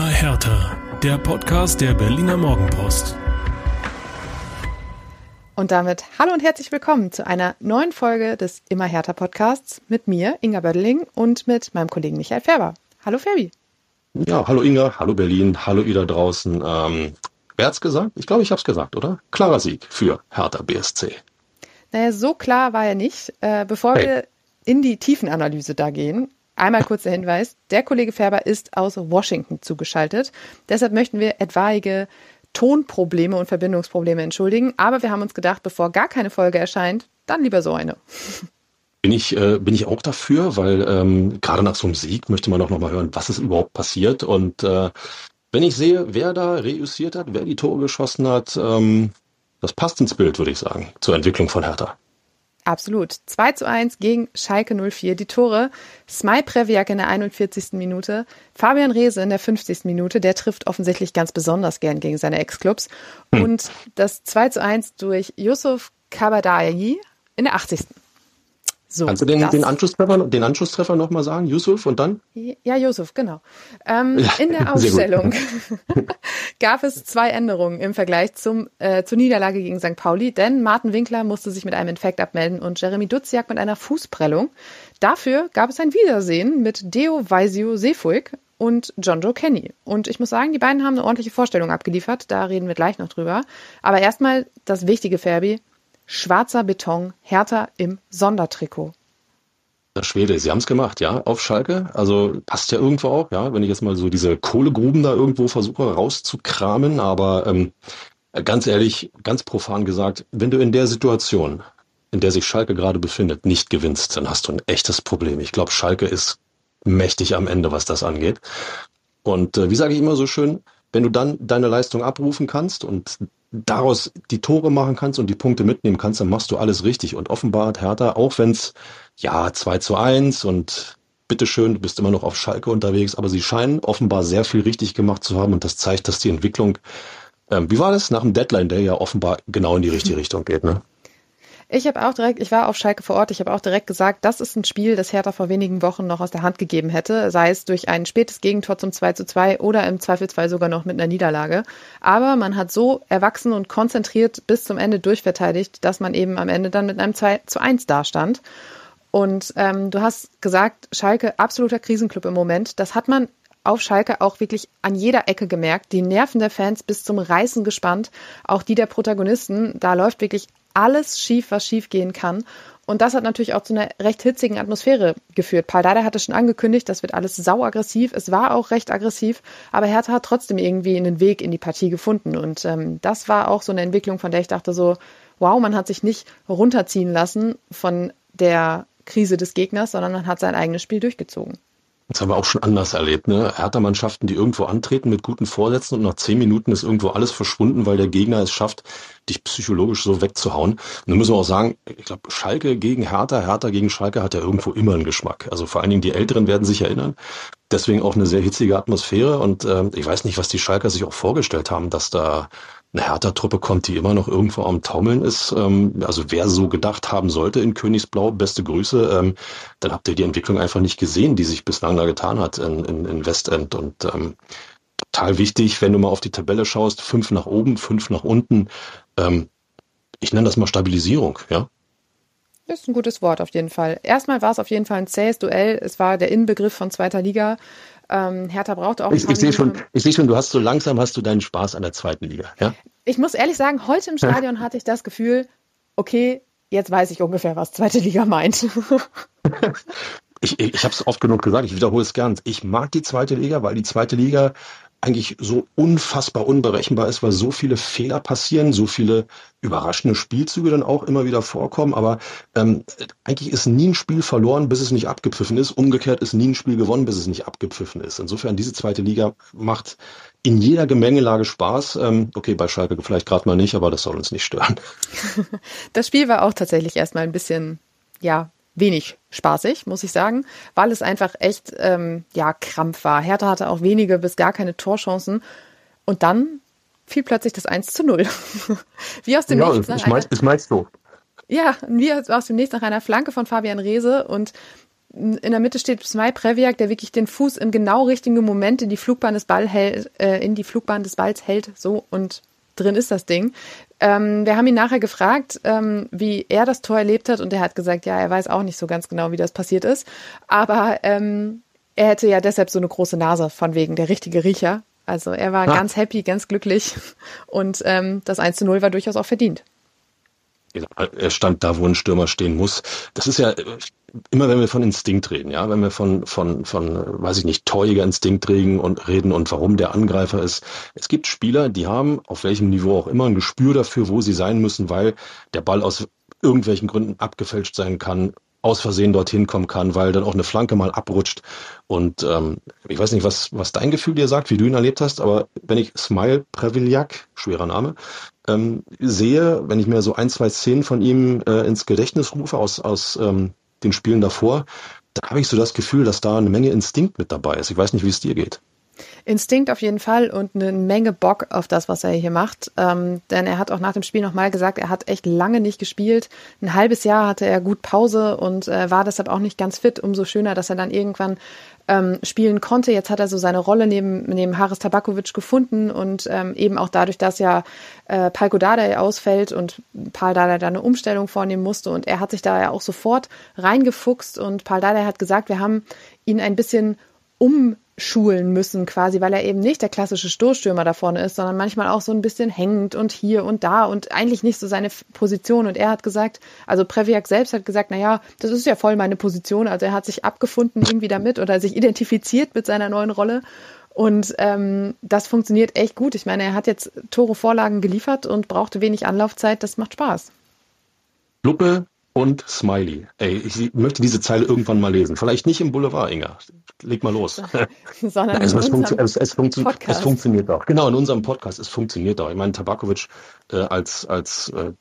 Immer härter. Der Podcast der Berliner Morgenpost. Und damit hallo und herzlich willkommen zu einer neuen Folge des Immer härter Podcasts mit mir, Inga Bödeling, und mit meinem Kollegen Michael Färber. Hallo Ferbi. Ja, hallo Inga, hallo Berlin, hallo ihr da draußen. Ähm, wer hat's gesagt? Ich glaube, ich hab's gesagt, oder? Klarer Sieg für Hertha BSC. Naja, so klar war er nicht. Äh, bevor hey. wir in die Tiefenanalyse da gehen, Einmal kurzer Hinweis, der Kollege Färber ist aus Washington zugeschaltet. Deshalb möchten wir etwaige Tonprobleme und Verbindungsprobleme entschuldigen. Aber wir haben uns gedacht, bevor gar keine Folge erscheint, dann lieber so eine. Bin ich, äh, bin ich auch dafür, weil ähm, gerade nach so einem Sieg möchte man auch nochmal hören, was ist überhaupt passiert. Und äh, wenn ich sehe, wer da reüssiert hat, wer die Tore geschossen hat, ähm, das passt ins Bild, würde ich sagen, zur Entwicklung von Hertha. Absolut. 2 zu 1 gegen Schalke 04. Die Tore. Smaj Previak in der 41. Minute. Fabian Reese in der 50. Minute. Der trifft offensichtlich ganz besonders gern gegen seine Ex-Clubs. Hm. Und das 2 zu 1 durch Yusuf Kabadayi in der 80. So, Kannst du den, den, Anschlusstreffer, den Anschlusstreffer nochmal sagen? Yusuf und dann? Ja, Yusuf, genau. Ähm, in der Aufstellung gab es zwei Änderungen im Vergleich zum, äh, zur Niederlage gegen St. Pauli, denn Martin Winkler musste sich mit einem Infekt abmelden und Jeremy Duziak mit einer Fußprellung. Dafür gab es ein Wiedersehen mit Deo Weisio Seefuig und John Joe Kenny. Und ich muss sagen, die beiden haben eine ordentliche Vorstellung abgeliefert. Da reden wir gleich noch drüber. Aber erstmal das wichtige Ferbi schwarzer Beton, Hertha im Sondertrikot. Der Schwede, sie haben es gemacht, ja, auf Schalke. Also passt ja irgendwo auch, ja, wenn ich jetzt mal so diese Kohlegruben da irgendwo versuche rauszukramen. Aber ähm, ganz ehrlich, ganz profan gesagt, wenn du in der Situation, in der sich Schalke gerade befindet, nicht gewinnst, dann hast du ein echtes Problem. Ich glaube, Schalke ist mächtig am Ende, was das angeht. Und äh, wie sage ich immer so schön, wenn du dann deine Leistung abrufen kannst und daraus die Tore machen kannst und die Punkte mitnehmen kannst, dann machst du alles richtig. Und offenbar hat Hertha, auch wenn es ja 2 zu 1 und bitteschön, du bist immer noch auf Schalke unterwegs, aber sie scheinen offenbar sehr viel richtig gemacht zu haben und das zeigt, dass die Entwicklung, ähm, wie war das, nach dem Deadline, der ja offenbar genau in die richtige Richtung geht, ne? Ich habe auch direkt, ich war auf Schalke vor Ort, ich habe auch direkt gesagt, das ist ein Spiel, das Hertha vor wenigen Wochen noch aus der Hand gegeben hätte, sei es durch ein spätes Gegentor zum 2 zu 2 oder im Zweifelsfall sogar noch mit einer Niederlage. Aber man hat so erwachsen und konzentriert bis zum Ende durchverteidigt, dass man eben am Ende dann mit einem 2 zu 1 dastand. Und ähm, du hast gesagt, Schalke absoluter Krisenclub im Moment. Das hat man auf Schalke auch wirklich an jeder Ecke gemerkt. Die Nerven der Fans bis zum Reißen gespannt. Auch die der Protagonisten. Da läuft wirklich alles schief, was schief gehen kann. Und das hat natürlich auch zu einer recht hitzigen Atmosphäre geführt. Paul Dada hatte schon angekündigt, das wird alles sauaggressiv. Es war auch recht aggressiv, aber Hertha hat trotzdem irgendwie einen Weg in die Partie gefunden. Und ähm, das war auch so eine Entwicklung, von der ich dachte so, wow, man hat sich nicht runterziehen lassen von der Krise des Gegners, sondern man hat sein eigenes Spiel durchgezogen. Das haben wir auch schon anders erlebt, ne? Hertha-Mannschaften, die irgendwo antreten mit guten Vorsätzen und nach zehn Minuten ist irgendwo alles verschwunden, weil der Gegner es schafft, dich psychologisch so wegzuhauen. Und dann müssen wir auch sagen, ich glaube, Schalke gegen Hertha, Hertha gegen Schalke hat ja irgendwo immer einen Geschmack. Also vor allen Dingen die Älteren werden sich erinnern. Deswegen auch eine sehr hitzige Atmosphäre und äh, ich weiß nicht, was die Schalker sich auch vorgestellt haben, dass da eine Hertha-Truppe kommt, die immer noch irgendwo am Taumeln ist. Ähm, also wer so gedacht haben sollte in Königsblau, beste Grüße, ähm, dann habt ihr die Entwicklung einfach nicht gesehen, die sich bislang da getan hat in, in, in Westend. Und ähm, total wichtig, wenn du mal auf die Tabelle schaust, fünf nach oben, fünf nach unten. Ähm, ich nenne das mal Stabilisierung, ja. Ist ein gutes Wort auf jeden Fall. Erstmal war es auf jeden Fall ein zähes Duell. Es war der Inbegriff von zweiter Liga. Ähm, Hertha braucht auch. Ich, ich sehe schon, ich sehe schon, du hast so langsam hast du deinen Spaß an der zweiten Liga. Ja? Ich muss ehrlich sagen, heute im Stadion hatte ich das Gefühl, okay, jetzt weiß ich ungefähr, was zweite Liga meint. ich ich, ich habe es oft genug gesagt, ich wiederhole es gern. Ich mag die zweite Liga, weil die zweite Liga eigentlich so unfassbar unberechenbar ist, weil so viele Fehler passieren, so viele überraschende Spielzüge dann auch immer wieder vorkommen. Aber ähm, eigentlich ist nie ein Spiel verloren, bis es nicht abgepfiffen ist. Umgekehrt ist nie ein Spiel gewonnen, bis es nicht abgepfiffen ist. Insofern, diese zweite Liga macht in jeder Gemengelage Spaß. Ähm, okay, bei Schalke vielleicht gerade mal nicht, aber das soll uns nicht stören. Das Spiel war auch tatsächlich erstmal ein bisschen, ja, wenig spaßig, muss ich sagen, weil es einfach echt ähm, ja Krampf war. Hertha hatte auch wenige bis gar keine Torchancen und dann fiel plötzlich das 1 zu 0. wie aus dem ja, Nichts. Nach ich, mein, ich meinst du. Ja, wie aus dem Nichts nach einer Flanke von Fabian Reese und in der Mitte steht Smaj Previak, der wirklich den Fuß im genau richtigen Moment in die Flugbahn des Ball hält, äh, in die Flugbahn des Balls hält, so und drin ist das Ding. Ähm, wir haben ihn nachher gefragt, ähm, wie er das Tor erlebt hat und er hat gesagt, ja, er weiß auch nicht so ganz genau, wie das passiert ist, aber ähm, er hätte ja deshalb so eine große Nase von wegen der richtige Riecher. Also er war ah. ganz happy, ganz glücklich und ähm, das 1 zu 0 war durchaus auch verdient. Er stand da, wo ein Stürmer stehen muss. Das ist ja immer, wenn wir von Instinkt reden, ja, wenn wir von, von, von, weiß ich nicht, torjiger Instinkt reden und reden und warum der Angreifer ist. Es gibt Spieler, die haben auf welchem Niveau auch immer ein Gespür dafür, wo sie sein müssen, weil der Ball aus irgendwelchen Gründen abgefälscht sein kann, aus Versehen dorthin kommen kann, weil dann auch eine Flanke mal abrutscht. Und ähm, ich weiß nicht, was, was dein Gefühl dir sagt, wie du ihn erlebt hast, aber wenn ich Smile Previliak, schwerer Name, ähm, sehe, wenn ich mir so ein, zwei Szenen von ihm äh, ins Gedächtnis rufe aus, aus ähm, den Spielen davor, da habe ich so das Gefühl, dass da eine Menge Instinkt mit dabei ist. Ich weiß nicht, wie es dir geht. Instinkt auf jeden Fall und eine Menge Bock auf das, was er hier macht. Ähm, denn er hat auch nach dem Spiel nochmal gesagt, er hat echt lange nicht gespielt. Ein halbes Jahr hatte er gut Pause und äh, war deshalb auch nicht ganz fit. Umso schöner, dass er dann irgendwann ähm, spielen konnte. Jetzt hat er so seine Rolle neben, neben Haris Tabakovic gefunden und ähm, eben auch dadurch, dass ja äh, Palko Dardai ausfällt und Paul Dardai da eine Umstellung vornehmen musste und er hat sich da ja auch sofort reingefuchst und Paul Dardai hat gesagt, wir haben ihn ein bisschen um schulen müssen quasi, weil er eben nicht der klassische Stoßstürmer da vorne ist, sondern manchmal auch so ein bisschen hängend und hier und da und eigentlich nicht so seine Position. Und er hat gesagt, also Previak selbst hat gesagt, na ja, das ist ja voll meine Position. Also er hat sich abgefunden irgendwie damit oder sich identifiziert mit seiner neuen Rolle. Und ähm, das funktioniert echt gut. Ich meine, er hat jetzt Tore Vorlagen geliefert und brauchte wenig Anlaufzeit. Das macht Spaß. Luppe und Smiley. Ey, ich möchte diese Zeile irgendwann mal lesen. Vielleicht nicht im Boulevard, Inga. Leg mal los. Sondern also es, funktio es, es, funktio es, funktioniert auch. Genau, in unserem Podcast, es funktioniert auch. Ich meine, Tabakovic äh, als, als äh,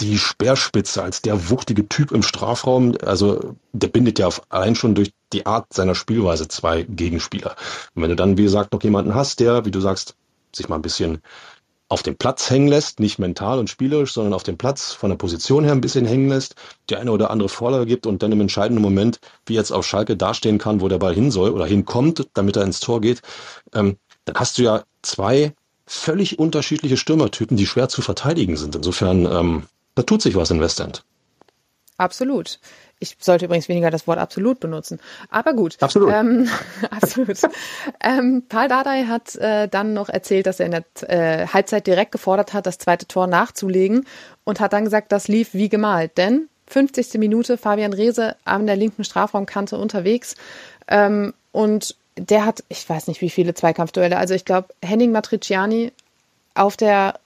die Speerspitze, als der wuchtige Typ im Strafraum, also der bindet ja auf, allein schon durch die Art seiner Spielweise zwei Gegenspieler. Und wenn du dann, wie gesagt, noch jemanden hast, der, wie du sagst, sich mal ein bisschen auf dem Platz hängen lässt, nicht mental und spielerisch, sondern auf dem Platz von der Position her ein bisschen hängen lässt, die eine oder andere Vorlage gibt und dann im entscheidenden Moment, wie jetzt auf Schalke dastehen kann, wo der Ball hin soll oder hinkommt, damit er ins Tor geht, ähm, dann hast du ja zwei völlig unterschiedliche Stürmertypen, die schwer zu verteidigen sind. Insofern, ähm, da tut sich was in Westend. Absolut. Ich sollte übrigens weniger das Wort absolut benutzen. Aber gut. Absolut. Ähm, absolut. ähm, Paul Dardai hat äh, dann noch erzählt, dass er in der äh, Halbzeit direkt gefordert hat, das zweite Tor nachzulegen und hat dann gesagt, das lief wie gemalt. Denn 50. Minute Fabian Reese an der linken Strafraumkante unterwegs ähm, und der hat, ich weiß nicht wie viele Zweikampfduelle, also ich glaube Henning Matriciani auf der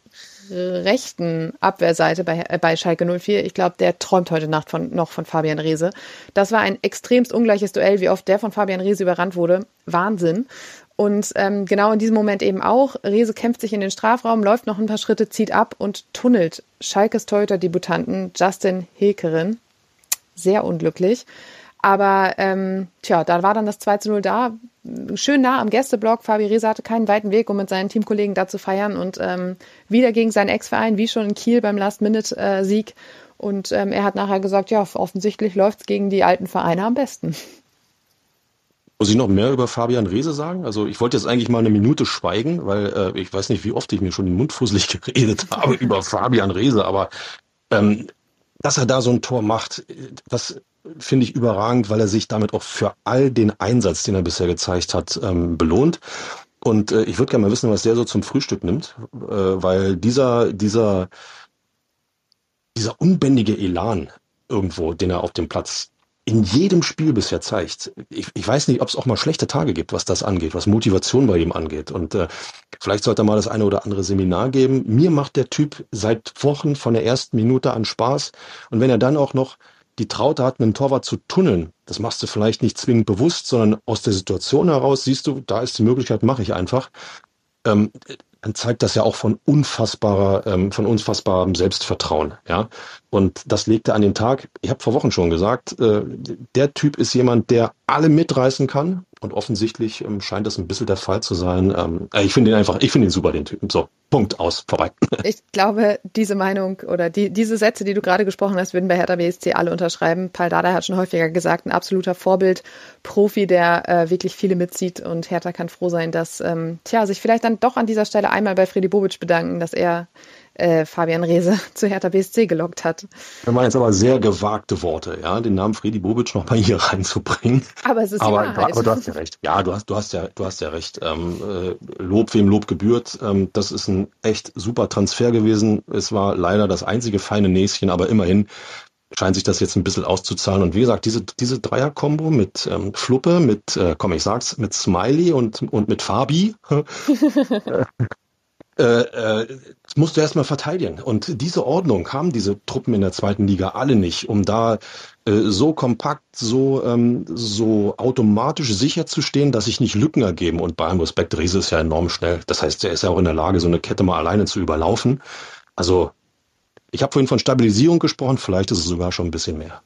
rechten Abwehrseite bei, äh, bei Schalke 04. Ich glaube, der träumt heute Nacht von, noch von Fabian Reese. Das war ein extremst ungleiches Duell, wie oft der von Fabian Reese überrannt wurde. Wahnsinn. Und ähm, genau in diesem Moment eben auch. Reese kämpft sich in den Strafraum, läuft noch ein paar Schritte, zieht ab und tunnelt Schalkes Torhüter-Debutanten Justin Hilkerin. Sehr unglücklich. Aber ähm, tja, da war dann das 2 zu 0 da. Schön nah am Gästeblock. Fabi Reza hatte keinen weiten Weg, um mit seinen Teamkollegen da zu feiern. Und ähm, wieder gegen seinen Ex-Verein, wie schon in Kiel beim Last-Minute-Sieg. Und ähm, er hat nachher gesagt, ja, offensichtlich läuft's gegen die alten Vereine am besten. Muss ich noch mehr über Fabian Rehse sagen? Also ich wollte jetzt eigentlich mal eine Minute schweigen, weil äh, ich weiß nicht, wie oft ich mir schon den Mund fusselig geredet habe über Fabian Rehse, aber ähm, dass er da so ein Tor macht, das finde ich überragend, weil er sich damit auch für all den Einsatz, den er bisher gezeigt hat, ähm, belohnt. Und äh, ich würde gerne mal wissen, was der so zum Frühstück nimmt, äh, weil dieser, dieser, dieser unbändige Elan irgendwo, den er auf dem Platz in jedem Spiel bisher zeigt. Ich, ich weiß nicht, ob es auch mal schlechte Tage gibt, was das angeht, was Motivation bei ihm angeht. Und äh, vielleicht sollte er mal das eine oder andere Seminar geben. Mir macht der Typ seit Wochen von der ersten Minute an Spaß. Und wenn er dann auch noch die Traute hat, einen Torwart zu tunneln, das machst du vielleicht nicht zwingend bewusst, sondern aus der Situation heraus siehst du, da ist die Möglichkeit, mache ich einfach. Ähm, dann zeigt das ja auch von unfassbarer, ähm, von unfassbarem Selbstvertrauen, ja. Und das legt er an den Tag. Ich habe vor Wochen schon gesagt, äh, der Typ ist jemand, der alle mitreißen kann, und offensichtlich ähm, scheint das ein bisschen der Fall zu sein. Ähm, äh, ich finde ihn einfach, ich finde ihn super, den Typen. So, Punkt, aus, vorbei. Ich glaube, diese Meinung oder die, diese Sätze, die du gerade gesprochen hast, würden bei Hertha BSC alle unterschreiben. Paul Dada hat schon häufiger gesagt, ein absoluter Vorbild, Profi, der äh, wirklich viele mitzieht und Hertha kann froh sein, dass, ähm, tja, sich vielleicht dann doch an dieser Stelle einmal bei Freddy Bobic bedanken, dass er äh, Fabian Reese zu Hertha BSC gelockt hat. Das waren jetzt aber sehr gewagte Worte, ja, den Namen Freddy Bobic noch mal hier reinzubringen. Aber es ist aber, die aber du hast ja recht. Ja, du hast, du hast ja, du hast ja recht. Ähm, äh, Lob wem Lob gebührt. Ähm, das ist ein echt super Transfer gewesen. Es war leider das einzige feine Näschen, aber immerhin scheint sich das jetzt ein bisschen auszuzahlen. Und wie gesagt, diese, diese Dreier-Kombo mit ähm, Fluppe, mit, äh, komm, ich sag's, mit Smiley und, und mit Fabi, äh, äh, musst du erstmal verteidigen. Und diese Ordnung haben diese Truppen in der zweiten Liga alle nicht, um da äh, so kompakt, so, ähm, so automatisch sicher zu stehen, dass sich nicht Lücken ergeben. Und bei allem Respekt, Riese ist ja enorm schnell. Das heißt, er ist ja auch in der Lage, so eine Kette mal alleine zu überlaufen. Also, ich habe vorhin von Stabilisierung gesprochen, vielleicht ist es sogar schon ein bisschen mehr.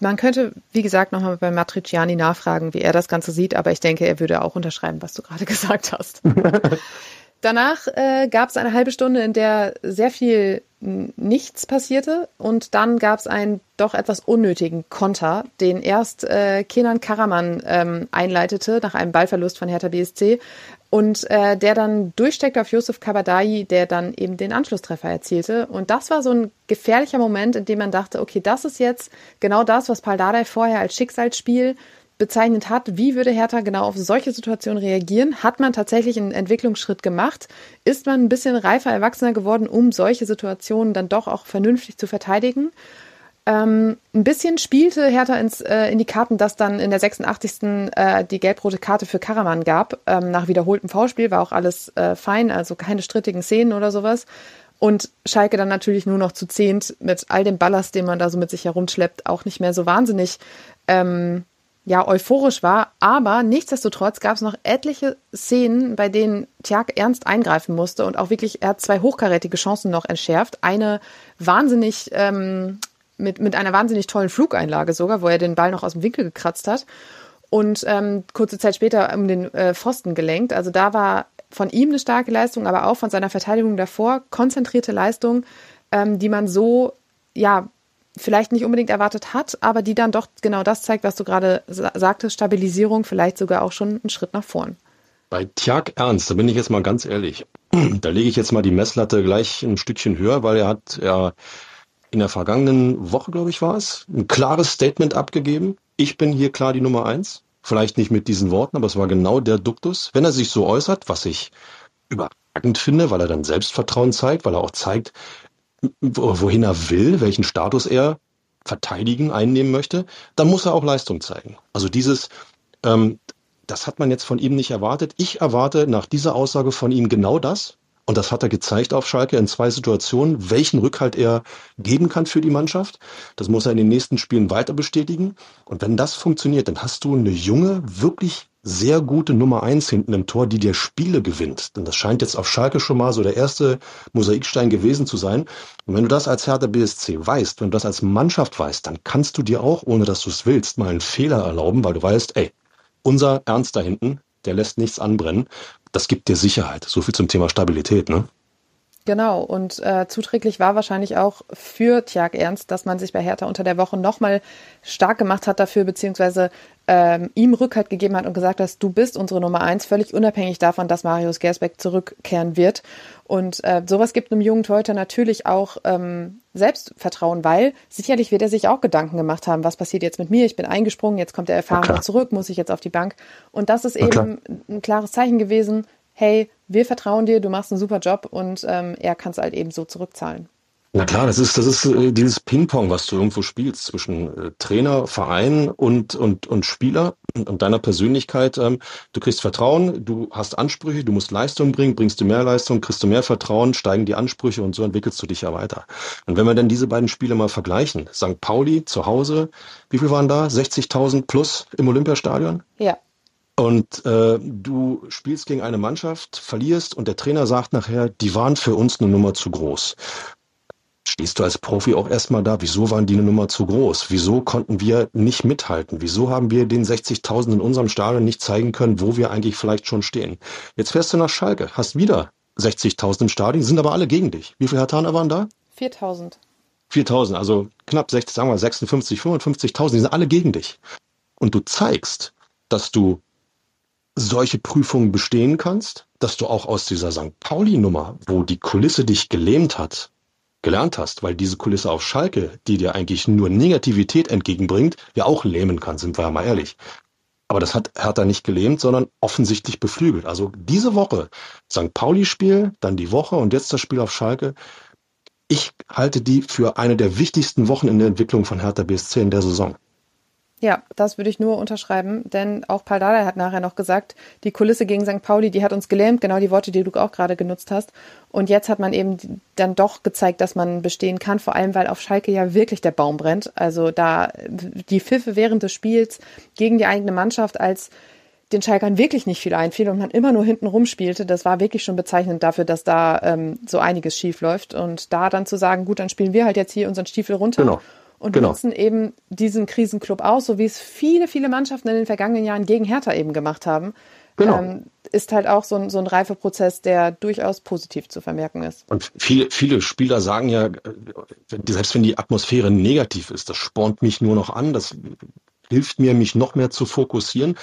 Man könnte, wie gesagt, nochmal bei Matriciani nachfragen, wie er das Ganze sieht, aber ich denke, er würde auch unterschreiben, was du gerade gesagt hast. Danach äh, gab es eine halbe Stunde, in der sehr viel nichts passierte und dann gab es einen doch etwas unnötigen Konter, den erst äh, Kenan Karaman ähm, einleitete nach einem Ballverlust von Hertha BSC und äh, der dann durchsteckte auf Josef Kabadai, der dann eben den Anschlusstreffer erzielte. Und das war so ein gefährlicher Moment, in dem man dachte, okay, das ist jetzt genau das, was Paul Dardai vorher als Schicksalsspiel bezeichnet hat, wie würde Hertha genau auf solche Situationen reagieren? Hat man tatsächlich einen Entwicklungsschritt gemacht? Ist man ein bisschen reifer, erwachsener geworden, um solche Situationen dann doch auch vernünftig zu verteidigen? Ähm, ein bisschen spielte Hertha ins, äh, in die Karten, dass dann in der 86. Äh, die gelb-rote Karte für Karaman gab. Ähm, nach wiederholtem V-Spiel war auch alles äh, fein, also keine strittigen Szenen oder sowas. Und Schalke dann natürlich nur noch zu zehnt mit all dem Ballast, den man da so mit sich herumschleppt, auch nicht mehr so wahnsinnig ähm, ja, euphorisch war. Aber nichtsdestotrotz gab es noch etliche Szenen, bei denen Tjag ernst eingreifen musste und auch wirklich, er hat zwei hochkarätige Chancen noch entschärft. Eine wahnsinnig, ähm, mit, mit einer wahnsinnig tollen Flugeinlage sogar, wo er den Ball noch aus dem Winkel gekratzt hat. Und ähm, kurze Zeit später um den äh, Pfosten gelenkt. Also da war von ihm eine starke Leistung, aber auch von seiner Verteidigung davor konzentrierte Leistung, ähm, die man so ja vielleicht nicht unbedingt erwartet hat, aber die dann doch genau das zeigt, was du gerade sagtest, Stabilisierung, vielleicht sogar auch schon einen Schritt nach vorn. Bei Tjag Ernst, da bin ich jetzt mal ganz ehrlich, da lege ich jetzt mal die Messlatte gleich ein Stückchen höher, weil er hat ja in der vergangenen Woche, glaube ich, war es, ein klares Statement abgegeben. Ich bin hier klar die Nummer eins. Vielleicht nicht mit diesen Worten, aber es war genau der Duktus. Wenn er sich so äußert, was ich überragend finde, weil er dann Selbstvertrauen zeigt, weil er auch zeigt, wohin er will, welchen Status er verteidigen, einnehmen möchte, dann muss er auch Leistung zeigen. Also dieses, ähm, das hat man jetzt von ihm nicht erwartet. Ich erwarte nach dieser Aussage von ihm genau das. Und das hat er gezeigt auf Schalke in zwei Situationen, welchen Rückhalt er geben kann für die Mannschaft. Das muss er in den nächsten Spielen weiter bestätigen. Und wenn das funktioniert, dann hast du eine junge, wirklich sehr gute Nummer eins hinten im Tor, die dir Spiele gewinnt. Denn das scheint jetzt auf Schalke schon mal so der erste Mosaikstein gewesen zu sein. Und wenn du das als Hertha BSC weißt, wenn du das als Mannschaft weißt, dann kannst du dir auch, ohne dass du es willst, mal einen Fehler erlauben, weil du weißt, ey, unser Ernst da hinten, der lässt nichts anbrennen. Das gibt dir Sicherheit. So viel zum Thema Stabilität, ne? Genau, und äh, zuträglich war wahrscheinlich auch für Tjag Ernst, dass man sich bei Hertha unter der Woche nochmal stark gemacht hat dafür, beziehungsweise ähm, ihm Rückhalt gegeben hat und gesagt hat, du bist unsere Nummer eins, völlig unabhängig davon, dass Marius Gersbeck zurückkehren wird. Und äh, sowas gibt einem jungen Torhüter natürlich auch ähm, Selbstvertrauen, weil sicherlich wird er sich auch Gedanken gemacht haben, was passiert jetzt mit mir? Ich bin eingesprungen, jetzt kommt der Erfahrene zurück, muss ich jetzt auf die Bank? Und das ist eben ein klares Zeichen gewesen, hey, wir vertrauen dir, du machst einen super Job und ähm, er kann es halt eben so zurückzahlen. Na klar, das ist, das ist äh, dieses Ping-Pong, was du irgendwo spielst zwischen äh, Trainer, Verein und, und, und Spieler und deiner Persönlichkeit. Ähm, du kriegst Vertrauen, du hast Ansprüche, du musst Leistung bringen, bringst du mehr Leistung, kriegst du mehr Vertrauen, steigen die Ansprüche und so entwickelst du dich ja weiter. Und wenn wir dann diese beiden Spiele mal vergleichen, St. Pauli zu Hause, wie viel waren da? 60.000 plus im Olympiastadion? Ja. Und äh, du spielst gegen eine Mannschaft, verlierst und der Trainer sagt nachher, die waren für uns eine Nummer zu groß. stehst du als Profi auch erstmal da. Wieso waren die eine Nummer zu groß? Wieso konnten wir nicht mithalten? Wieso haben wir den 60.000 in unserem Stadion nicht zeigen können, wo wir eigentlich vielleicht schon stehen? Jetzt fährst du nach Schalke, hast wieder 60.000 im Stadion, sind aber alle gegen dich. Wie viele Hertaner waren da? 4.000. 4.000, also knapp 60, sagen wir 56, 55.000, die sind alle gegen dich. Und du zeigst, dass du solche Prüfungen bestehen kannst, dass du auch aus dieser St. Pauli-Nummer, wo die Kulisse dich gelähmt hat, gelernt hast, weil diese Kulisse auf Schalke, die dir eigentlich nur Negativität entgegenbringt, ja auch lähmen kann, sind wir ja mal ehrlich. Aber das hat Hertha nicht gelähmt, sondern offensichtlich beflügelt. Also diese Woche, St. Pauli-Spiel, dann die Woche und jetzt das Spiel auf Schalke. Ich halte die für eine der wichtigsten Wochen in der Entwicklung von Hertha BSC in der Saison. Ja, das würde ich nur unterschreiben, denn auch Paul Dardai hat nachher noch gesagt, die Kulisse gegen St. Pauli, die hat uns gelähmt, genau die Worte, die du auch gerade genutzt hast. Und jetzt hat man eben dann doch gezeigt, dass man bestehen kann, vor allem weil auf Schalke ja wirklich der Baum brennt. Also da die Pfiffe während des Spiels gegen die eigene Mannschaft als den Schalkern wirklich nicht viel einfiel und man immer nur hinten rumspielte, das war wirklich schon bezeichnend dafür, dass da ähm, so einiges schief läuft. Und da dann zu sagen, gut, dann spielen wir halt jetzt hier unseren Stiefel runter. Genau und genau. nutzen eben diesen Krisenclub aus, so wie es viele, viele Mannschaften in den vergangenen Jahren gegen Hertha eben gemacht haben. Genau. Ähm, ist halt auch so ein, so ein Reifeprozess, der durchaus positiv zu vermerken ist. Und viele, viele Spieler sagen ja, selbst wenn die Atmosphäre negativ ist, das spornt mich nur noch an, das hilft mir, mich noch mehr zu fokussieren.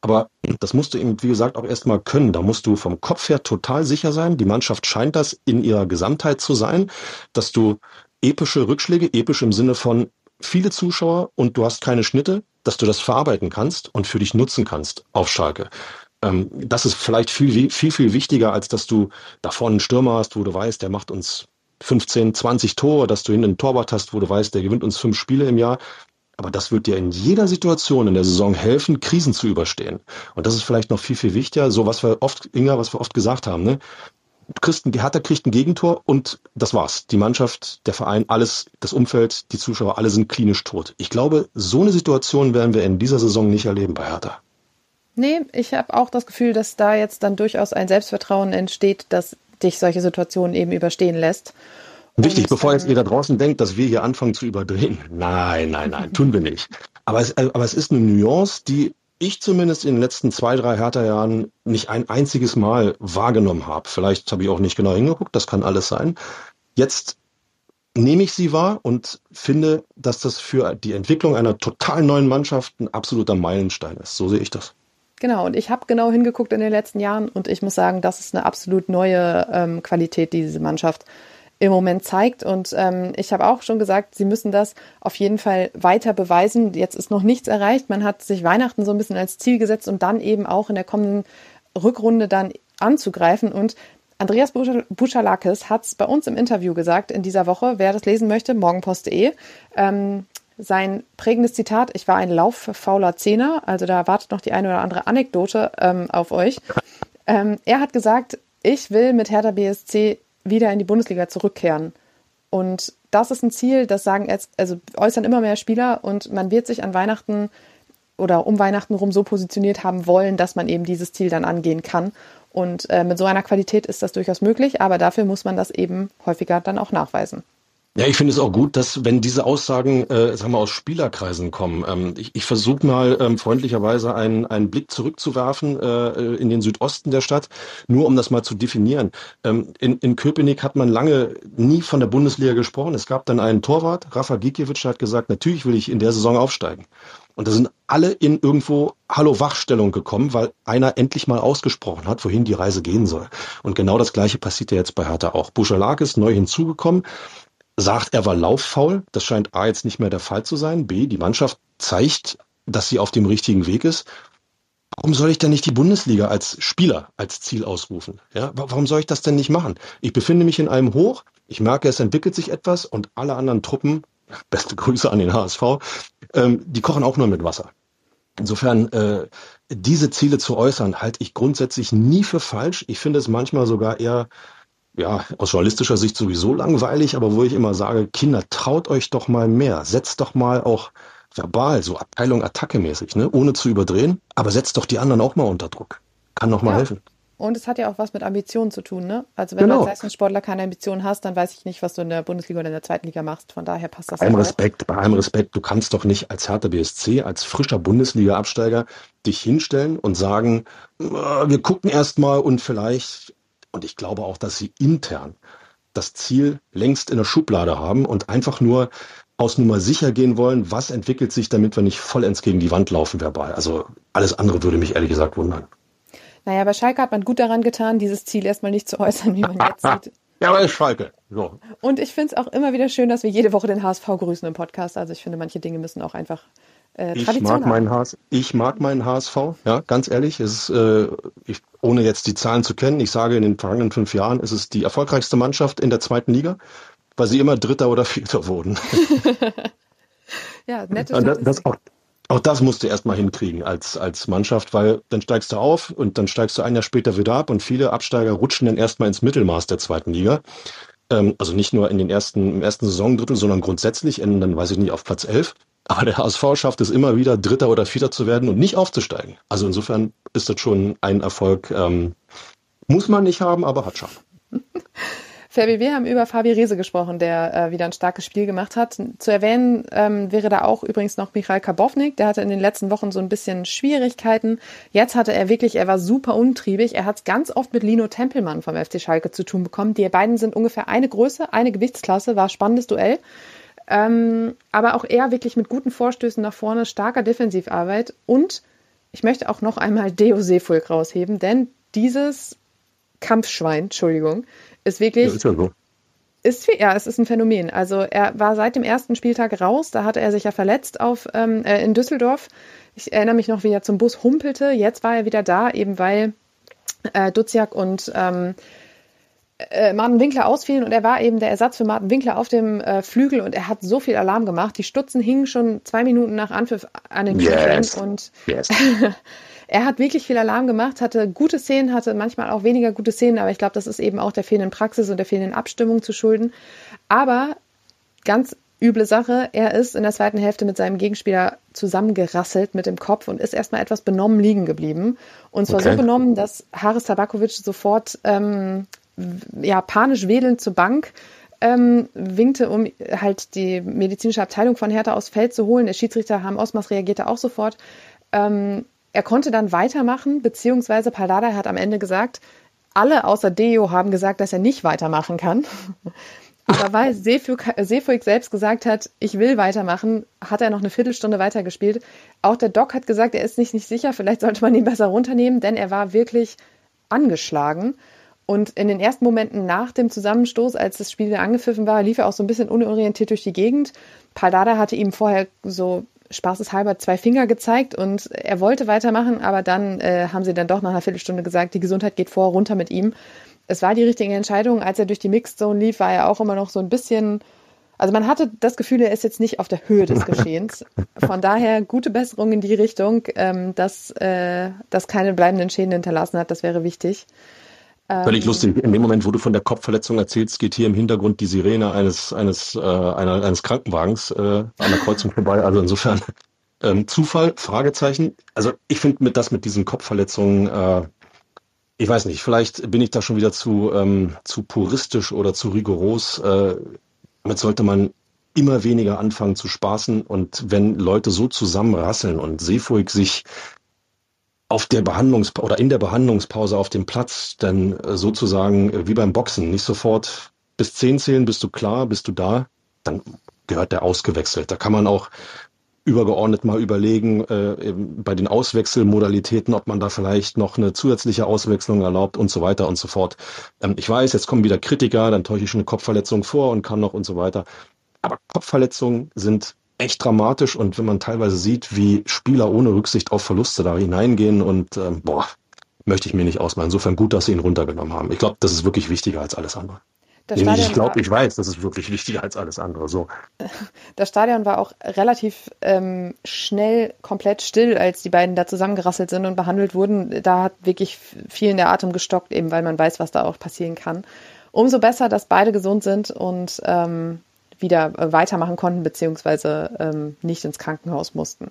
Aber das musst du eben, wie gesagt, auch erstmal können. Da musst du vom Kopf her total sicher sein. Die Mannschaft scheint das in ihrer Gesamtheit zu sein, dass du epische Rückschläge, episch im Sinne von viele Zuschauer und du hast keine Schnitte, dass du das verarbeiten kannst und für dich nutzen kannst auf Schalke. Ähm, das ist vielleicht viel, viel, viel wichtiger, als dass du da vorne einen Stürmer hast, wo du weißt, der macht uns 15, 20 Tore, dass du hinten einen Torwart hast, wo du weißt, der gewinnt uns fünf Spiele im Jahr. Aber das wird dir in jeder Situation in der Saison helfen, Krisen zu überstehen. Und das ist vielleicht noch viel, viel wichtiger. So was wir oft, Inga, was wir oft gesagt haben, ne? Kriegst ein, Hertha kriegt ein Gegentor und das war's. Die Mannschaft, der Verein, alles, das Umfeld, die Zuschauer, alle sind klinisch tot. Ich glaube, so eine Situation werden wir in dieser Saison nicht erleben bei Hertha. Nee, ich habe auch das Gefühl, dass da jetzt dann durchaus ein Selbstvertrauen entsteht, dass dich solche Situationen eben überstehen lässt. Wichtig, und, bevor jetzt ähm, ihr da draußen denkt, dass wir hier anfangen zu überdrehen. Nein, nein, nein, tun wir nicht. Aber es, aber es ist eine Nuance, die ich zumindest in den letzten zwei, drei Hertha-Jahren nicht ein einziges Mal wahrgenommen habe. Vielleicht habe ich auch nicht genau hingeguckt, das kann alles sein. Jetzt nehme ich sie wahr und finde, dass das für die Entwicklung einer total neuen Mannschaft ein absoluter Meilenstein ist. So sehe ich das. Genau, und ich habe genau hingeguckt in den letzten Jahren und ich muss sagen, das ist eine absolut neue ähm, Qualität, die diese Mannschaft im Moment zeigt. Und ähm, ich habe auch schon gesagt, sie müssen das auf jeden Fall weiter beweisen. Jetzt ist noch nichts erreicht. Man hat sich Weihnachten so ein bisschen als Ziel gesetzt, um dann eben auch in der kommenden Rückrunde dann anzugreifen. Und Andreas Buschalakis hat es bei uns im Interview gesagt in dieser Woche. Wer das lesen möchte, morgenpost.de. Ähm, sein prägendes Zitat, ich war ein lauffauler Zehner, also da wartet noch die eine oder andere Anekdote ähm, auf euch. Ähm, er hat gesagt, ich will mit Hertha BSC wieder in die Bundesliga zurückkehren. Und das ist ein Ziel, das sagen jetzt, also äußern immer mehr Spieler und man wird sich an Weihnachten oder um Weihnachten rum so positioniert haben wollen, dass man eben dieses Ziel dann angehen kann. Und äh, mit so einer Qualität ist das durchaus möglich, aber dafür muss man das eben häufiger dann auch nachweisen. Ja, ich finde es auch gut, dass wenn diese Aussagen, äh, sagen wir, aus Spielerkreisen kommen. Ähm, ich ich versuche mal ähm, freundlicherweise einen, einen Blick zurückzuwerfen äh, in den Südosten der Stadt, nur um das mal zu definieren. Ähm, in, in Köpenick hat man lange nie von der Bundesliga gesprochen. Es gab dann einen Torwart, Rafa Gikiewicz, hat gesagt, natürlich will ich in der Saison aufsteigen. Und da sind alle in irgendwo Hallo-Wachstellung gekommen, weil einer endlich mal ausgesprochen hat, wohin die Reise gehen soll. Und genau das Gleiche passiert ja jetzt bei Hertha auch. Buschalak ist neu hinzugekommen sagt, er war lauffaul. Das scheint A jetzt nicht mehr der Fall zu sein. B, die Mannschaft zeigt, dass sie auf dem richtigen Weg ist. Warum soll ich denn nicht die Bundesliga als Spieler als Ziel ausrufen? Ja, warum soll ich das denn nicht machen? Ich befinde mich in einem Hoch. Ich merke, es entwickelt sich etwas und alle anderen Truppen, beste Grüße an den HSV, ähm, die kochen auch nur mit Wasser. Insofern, äh, diese Ziele zu äußern, halte ich grundsätzlich nie für falsch. Ich finde es manchmal sogar eher ja, aus journalistischer Sicht sowieso langweilig, aber wo ich immer sage, Kinder, traut euch doch mal mehr. Setzt doch mal auch verbal, so Abteilung Attacke mäßig, ne? ohne zu überdrehen, aber setzt doch die anderen auch mal unter Druck. Kann doch mal ja. helfen. Und es hat ja auch was mit Ambitionen zu tun, ne? Also wenn genau. du als Leistungssportler keine Ambitionen hast, dann weiß ich nicht, was du in der Bundesliga oder in der zweiten Liga machst. Von daher passt das. Bei allem Respekt, bei allem Respekt, du kannst doch nicht als Hertha BSC, als frischer Bundesliga-Absteiger dich hinstellen und sagen, äh, wir gucken erst mal und vielleicht, und ich glaube auch, dass sie intern das Ziel längst in der Schublade haben und einfach nur aus Nummer sicher gehen wollen, was entwickelt sich, damit wir nicht vollends gegen die Wand laufen verbal. Also alles andere würde mich ehrlich gesagt wundern. Naja, bei Schalke hat man gut daran getan, dieses Ziel erstmal nicht zu äußern, wie man jetzt sieht. Ja, aber ist Schalke. So. Und ich finde es auch immer wieder schön, dass wir jede Woche den HSV grüßen im Podcast. Also ich finde, manche Dinge müssen auch einfach äh, ich mag meinen HS, Ich mag meinen HSV, ja, ganz ehrlich. Es ist, äh, ich, ohne jetzt die Zahlen zu kennen, ich sage, in den vergangenen fünf Jahren ist es die erfolgreichste Mannschaft in der zweiten Liga, weil sie immer Dritter oder Vierter wurden. ja, nette das, das, auch, auch das musst du erstmal hinkriegen als, als Mannschaft, weil dann steigst du auf und dann steigst du ein Jahr später wieder ab und viele Absteiger rutschen dann erstmal ins Mittelmaß der zweiten Liga. Ähm, also nicht nur in den ersten, im ersten Saisondrittel, sondern grundsätzlich enden dann, weiß ich nicht, auf Platz 11. Aber der HSV schafft es immer wieder, Dritter oder Vierter zu werden und nicht aufzusteigen. Also insofern ist das schon ein Erfolg. Ähm, muss man nicht haben, aber hat schon. Fabi, wir haben über Fabi Rehse gesprochen, der äh, wieder ein starkes Spiel gemacht hat. Zu erwähnen ähm, wäre da auch übrigens noch Michael Karbovnik. Der hatte in den letzten Wochen so ein bisschen Schwierigkeiten. Jetzt hatte er wirklich, er war super untriebig. Er hat ganz oft mit Lino Tempelmann vom FC Schalke zu tun bekommen. Die beiden sind ungefähr eine Größe, eine Gewichtsklasse, war spannendes Duell. Ähm, aber auch er wirklich mit guten Vorstößen nach vorne, starker Defensivarbeit und ich möchte auch noch einmal Deo Seefulk rausheben, denn dieses Kampfschwein, Entschuldigung, ist wirklich. Ja, ist ja so. Ist, ja, es ist ein Phänomen. Also er war seit dem ersten Spieltag raus, da hatte er sich ja verletzt auf, ähm, äh, in Düsseldorf. Ich erinnere mich noch, wie er zum Bus humpelte. Jetzt war er wieder da, eben weil äh, Duziak und ähm, äh, Martin Winkler ausfielen und er war eben der Ersatz für Martin Winkler auf dem äh, Flügel und er hat so viel Alarm gemacht. Die Stutzen hingen schon zwei Minuten nach Anpfiff an den Knöcheln yes. und yes. er hat wirklich viel Alarm gemacht, hatte gute Szenen, hatte manchmal auch weniger gute Szenen, aber ich glaube, das ist eben auch der fehlenden Praxis und der fehlenden Abstimmung zu schulden. Aber ganz üble Sache, er ist in der zweiten Hälfte mit seinem Gegenspieler zusammengerasselt mit dem Kopf und ist erstmal etwas benommen liegen geblieben. Und zwar okay. so benommen, dass Haris Tabakovic sofort ähm, ja, panisch wedelnd zur Bank ähm, winkte, um halt die medizinische Abteilung von Hertha aus Feld zu holen. Der Schiedsrichter Ham Osmas reagierte auch sofort. Ähm, er konnte dann weitermachen, beziehungsweise Paldada hat am Ende gesagt, alle außer Deo haben gesagt, dass er nicht weitermachen kann. Aber weil Seefuig selbst gesagt hat, ich will weitermachen, hat er noch eine Viertelstunde weitergespielt. Auch der Doc hat gesagt, er ist nicht, nicht sicher, vielleicht sollte man ihn besser runternehmen, denn er war wirklich angeschlagen. Und in den ersten Momenten nach dem Zusammenstoß, als das Spiel angepfiffen war, lief er auch so ein bisschen unorientiert durch die Gegend. Paldada hatte ihm vorher so spaßeshalber zwei Finger gezeigt und er wollte weitermachen, aber dann äh, haben sie dann doch nach einer Viertelstunde gesagt, die Gesundheit geht vor, runter mit ihm. Es war die richtige Entscheidung. Als er durch die Mixed Zone lief, war er auch immer noch so ein bisschen, also man hatte das Gefühl, er ist jetzt nicht auf der Höhe des Geschehens. Von daher gute Besserung in die Richtung, ähm, dass äh, das keine bleibenden Schäden hinterlassen hat. Das wäre wichtig. Völlig ähm, lustig. In dem Moment, wo du von der Kopfverletzung erzählst, geht hier im Hintergrund die Sirene eines eines äh, einer, eines Krankenwagens äh, an der Kreuzung vorbei. Also insofern ähm, Zufall, Fragezeichen. Also ich finde mit das mit diesen Kopfverletzungen, äh, ich weiß nicht, vielleicht bin ich da schon wieder zu ähm, zu puristisch oder zu rigoros. Äh, damit sollte man immer weniger anfangen zu spaßen und wenn Leute so zusammenrasseln und Seefuig sich auf der Behandlungs oder in der Behandlungspause auf dem Platz dann äh, sozusagen äh, wie beim Boxen nicht sofort bis zehn zählen, bist du klar, bist du da, dann gehört der ausgewechselt. Da kann man auch übergeordnet mal überlegen, äh, bei den Auswechselmodalitäten, ob man da vielleicht noch eine zusätzliche Auswechslung erlaubt und so weiter und so fort. Ähm, ich weiß, jetzt kommen wieder Kritiker, dann täusche ich schon eine Kopfverletzung vor und kann noch und so weiter. Aber Kopfverletzungen sind echt dramatisch und wenn man teilweise sieht, wie Spieler ohne Rücksicht auf Verluste da hineingehen und ähm, boah, möchte ich mir nicht ausmalen. Insofern gut, dass sie ihn runtergenommen haben. Ich glaube, das ist wirklich wichtiger als alles andere. Nee, ich glaube, ich weiß, das ist wirklich wichtiger als alles andere. So. Das Stadion war auch relativ ähm, schnell komplett still, als die beiden da zusammengerasselt sind und behandelt wurden. Da hat wirklich vielen der Atem gestockt, eben weil man weiß, was da auch passieren kann. Umso besser, dass beide gesund sind und ähm, wieder äh, weitermachen konnten, beziehungsweise ähm, nicht ins Krankenhaus mussten.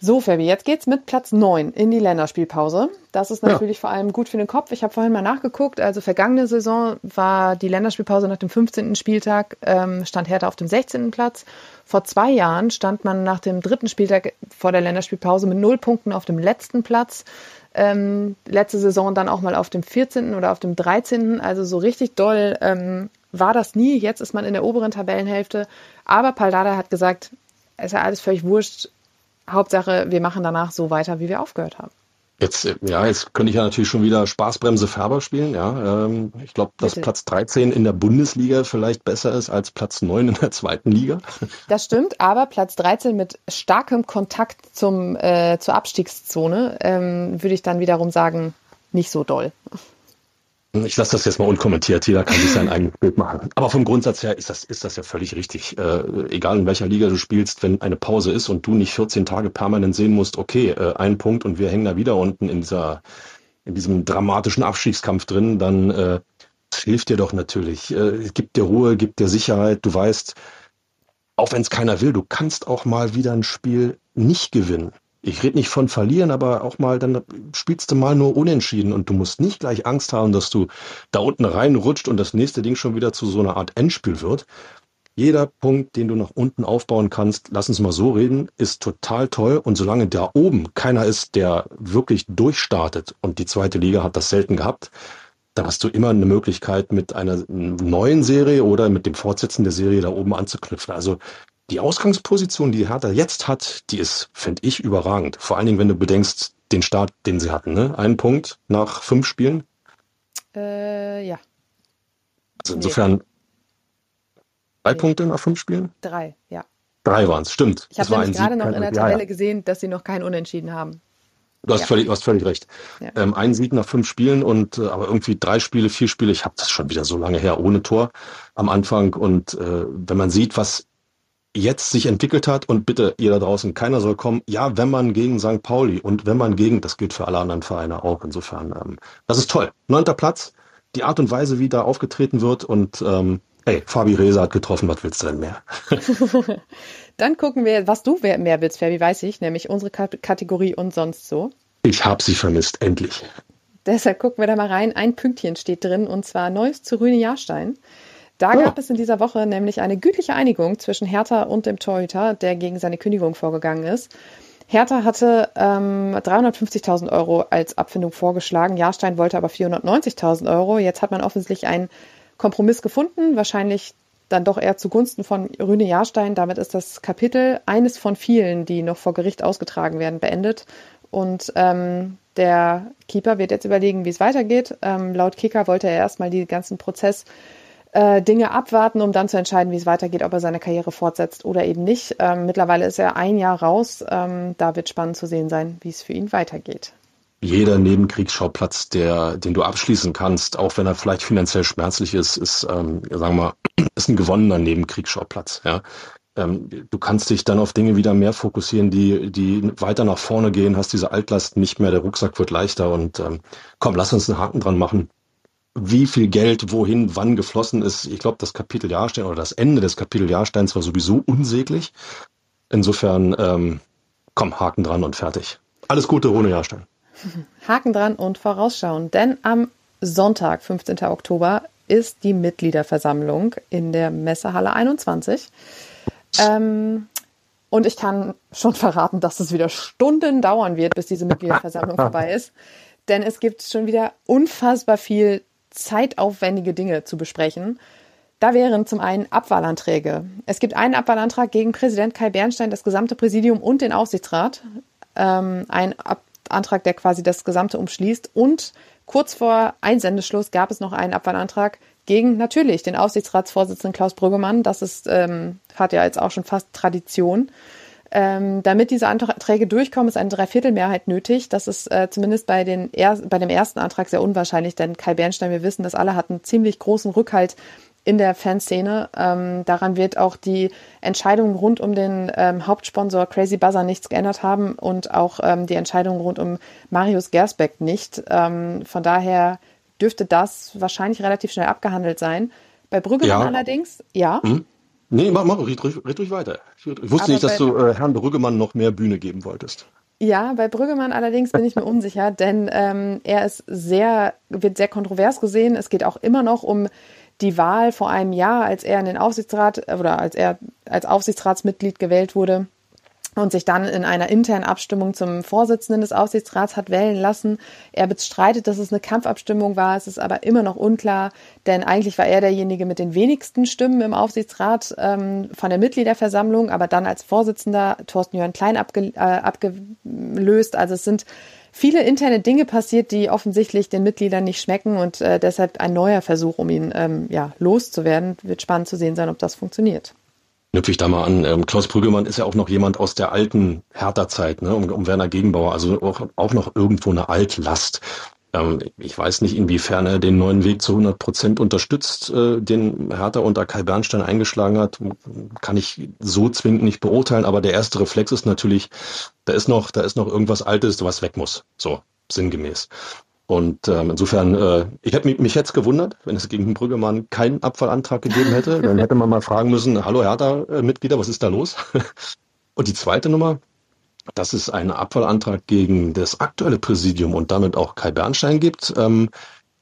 So, Fabi, jetzt geht's mit Platz 9 in die Länderspielpause. Das ist natürlich ja. vor allem gut für den Kopf. Ich habe vorhin mal nachgeguckt. Also vergangene Saison war die Länderspielpause nach dem 15. Spieltag, ähm, stand Hertha auf dem 16. Platz. Vor zwei Jahren stand man nach dem dritten Spieltag vor der Länderspielpause mit null Punkten auf dem letzten Platz. Ähm, letzte Saison dann auch mal auf dem 14. oder auf dem 13. Also so richtig doll ähm, war das nie. Jetzt ist man in der oberen Tabellenhälfte. Aber Paldada hat gesagt, es ist ja alles völlig wurscht. Hauptsache, wir machen danach so weiter, wie wir aufgehört haben. Jetzt, ja, jetzt könnte ich ja natürlich schon wieder Spaßbremse Färber spielen, ja. Ähm, ich glaube, dass Platz 13 in der Bundesliga vielleicht besser ist als Platz 9 in der zweiten Liga. Das stimmt, aber Platz 13 mit starkem Kontakt zum, äh, zur Abstiegszone ähm, würde ich dann wiederum sagen, nicht so doll. Ich lasse das jetzt mal unkommentiert. Jeder kann sich sein eigenes Bild machen. Aber vom Grundsatz her ist das, ist das ja völlig richtig. Äh, egal in welcher Liga du spielst, wenn eine Pause ist und du nicht 14 Tage permanent sehen musst, okay, äh, ein Punkt und wir hängen da wieder unten in dieser, in diesem dramatischen Abstiegskampf drin, dann äh, hilft dir doch natürlich. Äh, gibt dir Ruhe, gibt dir Sicherheit. Du weißt, auch wenn es keiner will, du kannst auch mal wieder ein Spiel nicht gewinnen ich rede nicht von verlieren, aber auch mal, dann spielst du mal nur unentschieden und du musst nicht gleich Angst haben, dass du da unten reinrutscht und das nächste Ding schon wieder zu so einer Art Endspiel wird. Jeder Punkt, den du nach unten aufbauen kannst, lass uns mal so reden, ist total toll. Und solange da oben keiner ist, der wirklich durchstartet, und die zweite Liga hat das selten gehabt, dann hast du immer eine Möglichkeit, mit einer neuen Serie oder mit dem Fortsetzen der Serie da oben anzuknüpfen. Also die Ausgangsposition, die Hertha jetzt hat, die ist, finde ich, überragend. Vor allen Dingen, wenn du bedenkst, den Start, den sie hatten. Ne? Ein Punkt nach fünf Spielen. Äh, ja. Also insofern nee. drei nee. Punkte nach fünf Spielen? Drei, ja. Drei waren es, stimmt. Ich habe gerade noch in der Tabelle ja, ja. gesehen, dass sie noch keinen Unentschieden haben. Du hast, ja. völlig, du hast völlig recht. Ähm, ein Sieg nach fünf Spielen und äh, aber irgendwie drei Spiele, vier Spiele. Ich habe das schon wieder so lange her ohne Tor am Anfang. Und äh, wenn man sieht, was jetzt sich entwickelt hat und bitte ihr da draußen, keiner soll kommen, ja, wenn man gegen St. Pauli und wenn man gegen, das gilt für alle anderen Vereine auch, insofern, ähm, das ist toll. Neunter Platz, die Art und Weise, wie da aufgetreten wird und ähm, hey, Fabi Reza hat getroffen, was willst du denn mehr? Dann gucken wir, was du mehr willst, Fabi, weiß ich, nämlich unsere Kategorie und sonst so. Ich habe sie vermisst, endlich. Deshalb gucken wir da mal rein. Ein Pünktchen steht drin und zwar Neues zu Rüne Jahrstein. Da oh. gab es in dieser Woche nämlich eine gütliche Einigung zwischen Hertha und dem Torhüter, der gegen seine Kündigung vorgegangen ist. Hertha hatte ähm, 350.000 Euro als Abfindung vorgeschlagen. Jahrstein wollte aber 490.000 Euro. Jetzt hat man offensichtlich einen Kompromiss gefunden, wahrscheinlich dann doch eher zugunsten von Rüne Jahrstein. Damit ist das Kapitel eines von vielen, die noch vor Gericht ausgetragen werden, beendet. Und ähm, der Keeper wird jetzt überlegen, wie es weitergeht. Ähm, laut Kicker wollte er erstmal den ganzen Prozess äh, Dinge abwarten, um dann zu entscheiden, wie es weitergeht, ob er seine Karriere fortsetzt oder eben nicht. Ähm, mittlerweile ist er ein Jahr raus. Ähm, da wird spannend zu sehen sein, wie es für ihn weitergeht. Jeder Nebenkriegsschauplatz, der, den du abschließen kannst, auch wenn er vielleicht finanziell schmerzlich ist, ist, ähm, sagen wir mal, ist ein gewonnener Nebenkriegsschauplatz. Ja? Ähm, du kannst dich dann auf Dinge wieder mehr fokussieren, die, die weiter nach vorne gehen, hast diese Altlast nicht mehr, der Rucksack wird leichter und ähm, komm, lass uns einen Haken dran machen wie viel Geld wohin wann geflossen ist. Ich glaube, das Kapitel Jahrstein oder das Ende des Kapitel Jahrsteins war sowieso unsäglich. Insofern, ähm, komm, Haken dran und fertig. Alles Gute, Rune Jahrstein. Haken dran und vorausschauen, denn am Sonntag, 15. Oktober, ist die Mitgliederversammlung in der Messehalle 21. Ähm, und ich kann schon verraten, dass es wieder Stunden dauern wird, bis diese Mitgliederversammlung vorbei ist. Denn es gibt schon wieder unfassbar viel zeitaufwendige Dinge zu besprechen. Da wären zum einen Abwahlanträge. Es gibt einen Abwahlantrag gegen Präsident Kai Bernstein, das gesamte Präsidium und den Aufsichtsrat. Ähm, ein Ab Antrag, der quasi das Gesamte umschließt. Und kurz vor Einsendeschluss gab es noch einen Abwahlantrag gegen natürlich den Aufsichtsratsvorsitzenden Klaus Brüggemann. Das ist, ähm, hat ja jetzt auch schon fast Tradition. Ähm, damit diese Anträge durchkommen, ist eine Dreiviertelmehrheit nötig. Das ist äh, zumindest bei, den er bei dem ersten Antrag sehr unwahrscheinlich, denn Kai Bernstein, wir wissen, dass alle hatten ziemlich großen Rückhalt in der Fanszene. Ähm, daran wird auch die Entscheidung rund um den ähm, Hauptsponsor Crazy Buzzer nichts geändert haben und auch ähm, die Entscheidung rund um Marius Gersbeck nicht. Ähm, von daher dürfte das wahrscheinlich relativ schnell abgehandelt sein. Bei Brüggemann ja. allerdings, ja. Mhm. Nee, mach, mach, red, red, ruhig weiter. Ich wusste Aber nicht, dass du äh, Herrn Brüggemann noch mehr Bühne geben wolltest. Ja, bei Brüggemann allerdings bin ich mir unsicher, denn ähm, er ist sehr, wird sehr kontrovers gesehen. Es geht auch immer noch um die Wahl vor einem Jahr, als er in den Aufsichtsrat oder als er als Aufsichtsratsmitglied gewählt wurde und sich dann in einer internen Abstimmung zum Vorsitzenden des Aufsichtsrats hat wählen lassen. Er bestreitet, dass es eine Kampfabstimmung war. Es ist aber immer noch unklar, denn eigentlich war er derjenige mit den wenigsten Stimmen im Aufsichtsrat ähm, von der Mitgliederversammlung, aber dann als Vorsitzender Thorsten Jörn Klein abge, äh, abgelöst. Also es sind viele interne Dinge passiert, die offensichtlich den Mitgliedern nicht schmecken und äh, deshalb ein neuer Versuch, um ihn ähm, ja, loszuwerden. Wird spannend zu sehen sein, ob das funktioniert. Knüpfe ich da mal an. Ähm, Klaus Brüggemann ist ja auch noch jemand aus der alten Hertha-Zeit, ne, um, um Werner Gegenbauer, also auch, auch noch irgendwo eine Altlast. Ähm, ich weiß nicht, inwiefern er den neuen Weg zu 100 Prozent unterstützt, äh, den Hertha unter Kai Bernstein eingeschlagen hat. Kann ich so zwingend nicht beurteilen, aber der erste Reflex ist natürlich, da ist noch, da ist noch irgendwas Altes, was weg muss. So, sinngemäß. Und ähm, insofern, äh, ich hätte mich, mich jetzt gewundert, wenn es gegen Brüggemann keinen Abfallantrag gegeben hätte. Dann hätte man mal fragen müssen, hallo Hertha-Mitglieder, was ist da los? Und die zweite Nummer, dass es einen Abfallantrag gegen das aktuelle Präsidium und damit auch Kai Bernstein gibt, ähm,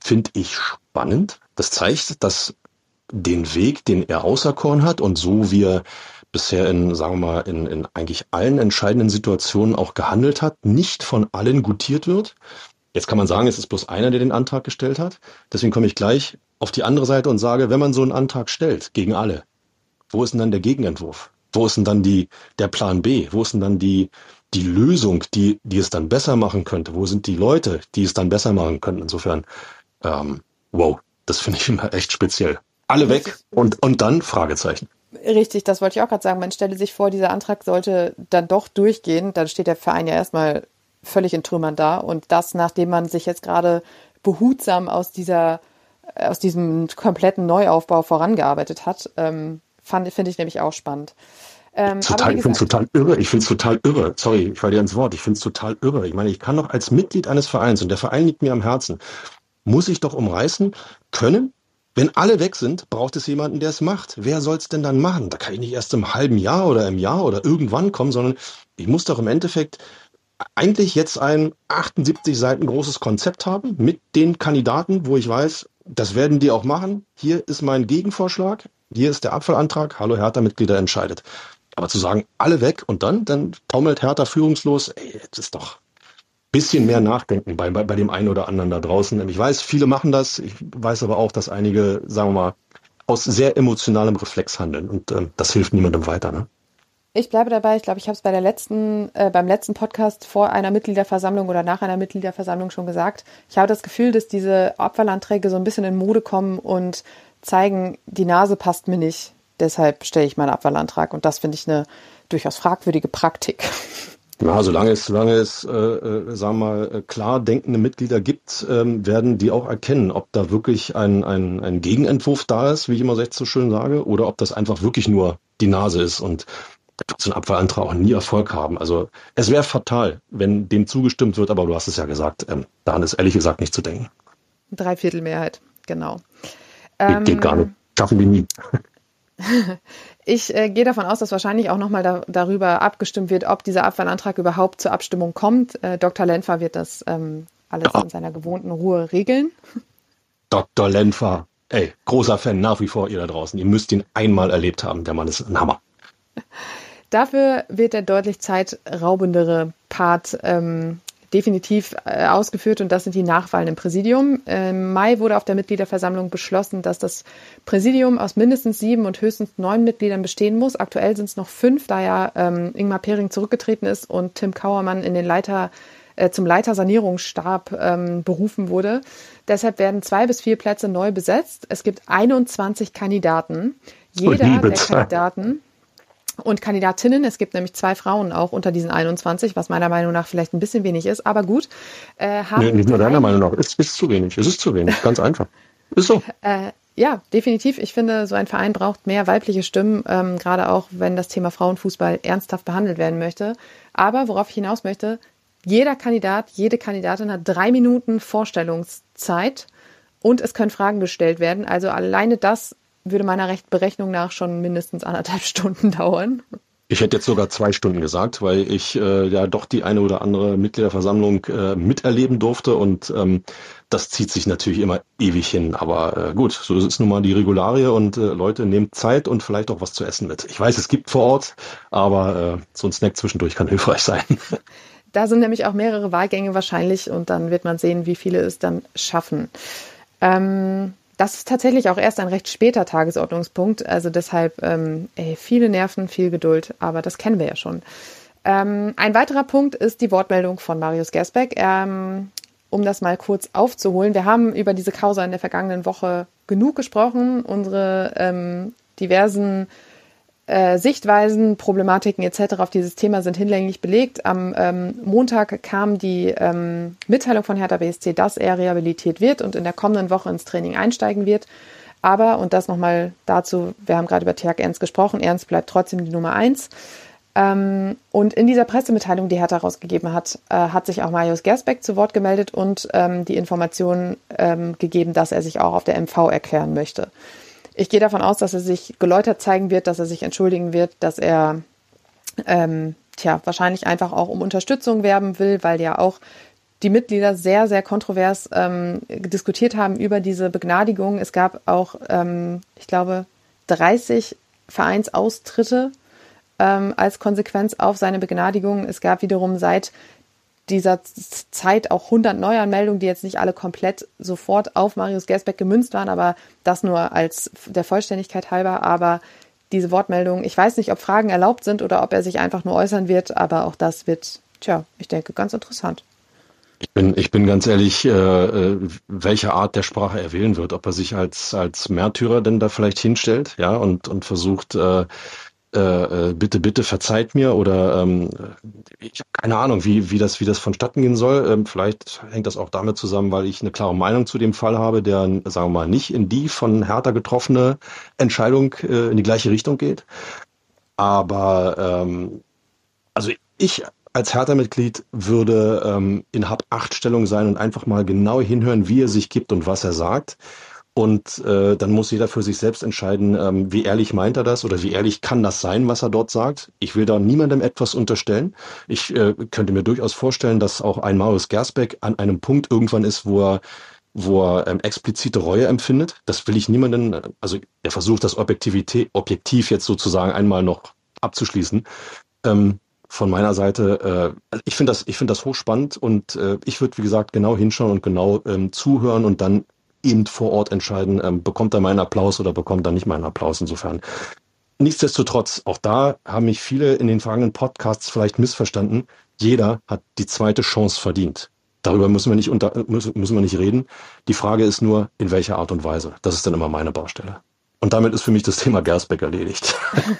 finde ich spannend. Das zeigt, dass den Weg, den er auserkoren hat und so wie er bisher in, sagen wir mal, in, in eigentlich allen entscheidenden Situationen auch gehandelt hat, nicht von allen gutiert wird. Jetzt kann man sagen, es ist bloß einer, der den Antrag gestellt hat. Deswegen komme ich gleich auf die andere Seite und sage, wenn man so einen Antrag stellt gegen alle, wo ist denn dann der Gegenentwurf? Wo ist denn dann die, der Plan B? Wo ist denn dann die, die Lösung, die, die es dann besser machen könnte? Wo sind die Leute, die es dann besser machen könnten? Insofern, ähm, wow, das finde ich immer echt speziell. Alle weg und, und dann Fragezeichen. Richtig, das wollte ich auch gerade sagen. Man stelle sich vor, dieser Antrag sollte dann doch durchgehen. Dann steht der Verein ja erstmal völlig in Trümmern da. Und das, nachdem man sich jetzt gerade behutsam aus dieser, aus diesem kompletten Neuaufbau vorangearbeitet hat, ähm, fand, finde ich nämlich auch spannend. Ähm, total, ich finde es total irre. Ich finde es total irre. Sorry, ich falle dir ins Wort. Ich finde es total irre. Ich meine, ich kann doch als Mitglied eines Vereins, und der Verein liegt mir am Herzen, muss ich doch umreißen können. Wenn alle weg sind, braucht es jemanden, der es macht. Wer soll es denn dann machen? Da kann ich nicht erst im halben Jahr oder im Jahr oder irgendwann kommen, sondern ich muss doch im Endeffekt eigentlich jetzt ein 78 Seiten großes Konzept haben mit den Kandidaten, wo ich weiß, das werden die auch machen. Hier ist mein Gegenvorschlag. Hier ist der Abfallantrag. Hallo Hertha-Mitglieder entscheidet. Aber zu sagen, alle weg und dann, dann taumelt Hertha führungslos, ey, das ist doch bisschen mehr nachdenken bei, bei, bei dem einen oder anderen da draußen. Ich weiß, viele machen das. Ich weiß aber auch, dass einige, sagen wir mal, aus sehr emotionalem Reflex handeln. Und ähm, das hilft niemandem weiter. Ne? Ich bleibe dabei. Ich glaube, ich habe es bei der letzten, äh, beim letzten Podcast vor einer Mitgliederversammlung oder nach einer Mitgliederversammlung schon gesagt. Ich habe das Gefühl, dass diese Abfallanträge so ein bisschen in Mode kommen und zeigen, die Nase passt mir nicht. Deshalb stelle ich meinen Abfallantrag. Und das finde ich eine durchaus fragwürdige Praktik. Ja, solange es, solange es, äh, äh, sagen wir mal, äh, klar denkende Mitglieder gibt, ähm, werden die auch erkennen, ob da wirklich ein, ein, ein Gegenentwurf da ist, wie ich immer so schön sage, oder ob das einfach wirklich nur die Nase ist und so ein Abfallantrag auch nie Erfolg haben. Also es wäre fatal, wenn dem zugestimmt wird, aber du hast es ja gesagt, ähm, daran ist ehrlich gesagt nicht zu denken. Dreiviertelmehrheit, genau. Geht, geht gar nicht. Schaffen die nie. Ich äh, gehe davon aus, dass wahrscheinlich auch nochmal da, darüber abgestimmt wird, ob dieser Abfallantrag überhaupt zur Abstimmung kommt. Äh, Dr. Lenfer wird das ähm, alles Ja. in seiner gewohnten Ruhe regeln. Dr. Lenfer, ey, großer Fan nach wie vor ihr da draußen. Ihr müsst ihn einmal erlebt haben. Der Mann ist ein Hammer. Dafür wird der deutlich zeitraubendere Part ähm, definitiv äh, ausgeführt und das sind die Nachwahlen im Präsidium. Im Mai wurde auf der Mitgliederversammlung beschlossen, dass das Präsidium aus mindestens sieben und höchstens neun Mitgliedern bestehen muss. Aktuell sind es noch fünf, da ja ähm, Ingmar Pering zurückgetreten ist und Tim Kauermann in den Leiter äh, zum Leiter Sanierungsstab ähm, berufen wurde. Deshalb werden zwei bis vier Plätze neu besetzt. Es gibt 21 Kandidaten. Jeder der. Kandidaten und Kandidatinnen. Es gibt nämlich zwei Frauen auch unter diesen 21, was meiner Meinung nach vielleicht ein bisschen wenig ist, aber gut. Äh, haben Nee, nicht nur deiner Meinung nach. Es ist zu wenig. Es ist zu wenig. Ganz einfach. Ist so. Äh, ja, definitiv. Ich finde, so ein Verein braucht mehr weibliche Stimmen, ähm, gerade auch wenn das Thema Frauenfußball ernsthaft behandelt werden möchte. Aber worauf ich hinaus möchte, jeder Kandidat, jede Kandidatin hat drei Minuten Vorstellungszeit und es können Fragen gestellt werden. Also alleine das würde meiner Recht Berechnung nach schon mindestens anderthalb Stunden dauern. Ich hätte jetzt sogar zwei Stunden gesagt, weil ich äh, ja doch die eine oder andere Mitgliederversammlung äh, miterleben durfte und ähm, das zieht sich natürlich immer ewig hin. Aber äh, gut, so ist nun mal die Regularie und äh, Leute, nehmt Zeit und vielleicht auch was zu essen mit. Ich weiß, es gibt vor Ort, aber äh, so ein Snack zwischendurch kann hilfreich sein. Da sind nämlich auch mehrere Wahlgänge wahrscheinlich und dann wird man sehen, wie viele es dann schaffen. Ähm, das ist tatsächlich auch erst ein recht später Tagesordnungspunkt. Also deshalb ähm, ey, viele Nerven, viel Geduld, aber das kennen wir ja schon. Ähm, ein weiterer Punkt ist die Wortmeldung von Marius Gersbeck. Ähm, um das mal kurz aufzuholen. Wir haben über diese Causa in der vergangenen Woche genug gesprochen. Unsere ähm, diversen äh, Sichtweisen, Problematiken etc. auf dieses Thema sind hinlänglich belegt. Am ähm, Montag kam die ähm, Mitteilung von Hertha BSC, dass er rehabilitiert wird und in der kommenden Woche ins Training einsteigen wird. Aber, und das nochmal dazu, wir haben gerade über Tjag Ernst gesprochen, Ernst bleibt trotzdem die Nummer eins. Ähm, und in dieser Pressemitteilung, die Hertha rausgegeben hat, äh, hat sich auch Marius Gersbeck zu Wort gemeldet und ähm, die Information ähm, gegeben, dass er sich auch auf der MV erklären möchte. Ich gehe davon aus, dass er sich geläutert zeigen wird, dass er sich entschuldigen wird, dass er ähm, tja, wahrscheinlich einfach auch um Unterstützung werben will, weil ja auch die Mitglieder sehr, sehr kontrovers ähm, diskutiert haben über diese Begnadigung. Es gab auch, ähm, ich glaube, 30 Vereinsaustritte ähm, als Konsequenz auf seine Begnadigung. Es gab wiederum seit dieser Zeit auch 100 Neuanmeldungen, die jetzt nicht alle komplett sofort auf Marius Gersbeck gemünzt waren, aber das nur als der Vollständigkeit halber. Aber diese Wortmeldung, ich weiß nicht, ob Fragen erlaubt sind oder ob er sich einfach nur äußern wird, aber auch das wird, tja, ich denke, ganz interessant. Ich bin, ich bin ganz ehrlich, äh, äh welche Art der Sprache er wählen wird, ob er sich als, als Märtyrer denn da vielleicht hinstellt, ja, und, und versucht, äh, äh, äh, bitte, bitte verzeiht mir oder ähm, ich habe keine Ahnung, wie, wie, das, wie das vonstatten gehen soll. Ähm, vielleicht hängt das auch damit zusammen, weil ich eine klare Meinung zu dem Fall habe, der, sagen wir mal, nicht in die von Hertha getroffene Entscheidung äh, in die gleiche Richtung geht. Aber ähm, also ich als Hertha-Mitglied würde ähm, in Hab-Acht-Stellung sein und einfach mal genau hinhören, wie er sich gibt und was er sagt. Und äh, dann muss jeder für sich selbst entscheiden, ähm, wie ehrlich meint er das oder wie ehrlich kann das sein, was er dort sagt. Ich will da niemandem etwas unterstellen. Ich äh, könnte mir durchaus vorstellen, dass auch ein Marius Gersbeck an einem Punkt irgendwann ist, wo er wo er ähm, explizite Reue empfindet. Das will ich niemanden, also er versucht das Objektivität, objektiv jetzt sozusagen einmal noch abzuschließen. Ähm, von meiner Seite, äh, ich finde das, ich finde das hochspannend und äh, ich würde, wie gesagt, genau hinschauen und genau ähm, zuhören und dann eben vor Ort entscheiden, ähm, bekommt er meinen Applaus oder bekommt er nicht meinen Applaus insofern. Nichtsdestotrotz, auch da haben mich viele in den vergangenen Podcasts vielleicht missverstanden. Jeder hat die zweite Chance verdient. Darüber müssen wir nicht unter, müssen, wir nicht reden. Die Frage ist nur, in welcher Art und Weise. Das ist dann immer meine Baustelle. Und damit ist für mich das Thema Gersbeck erledigt.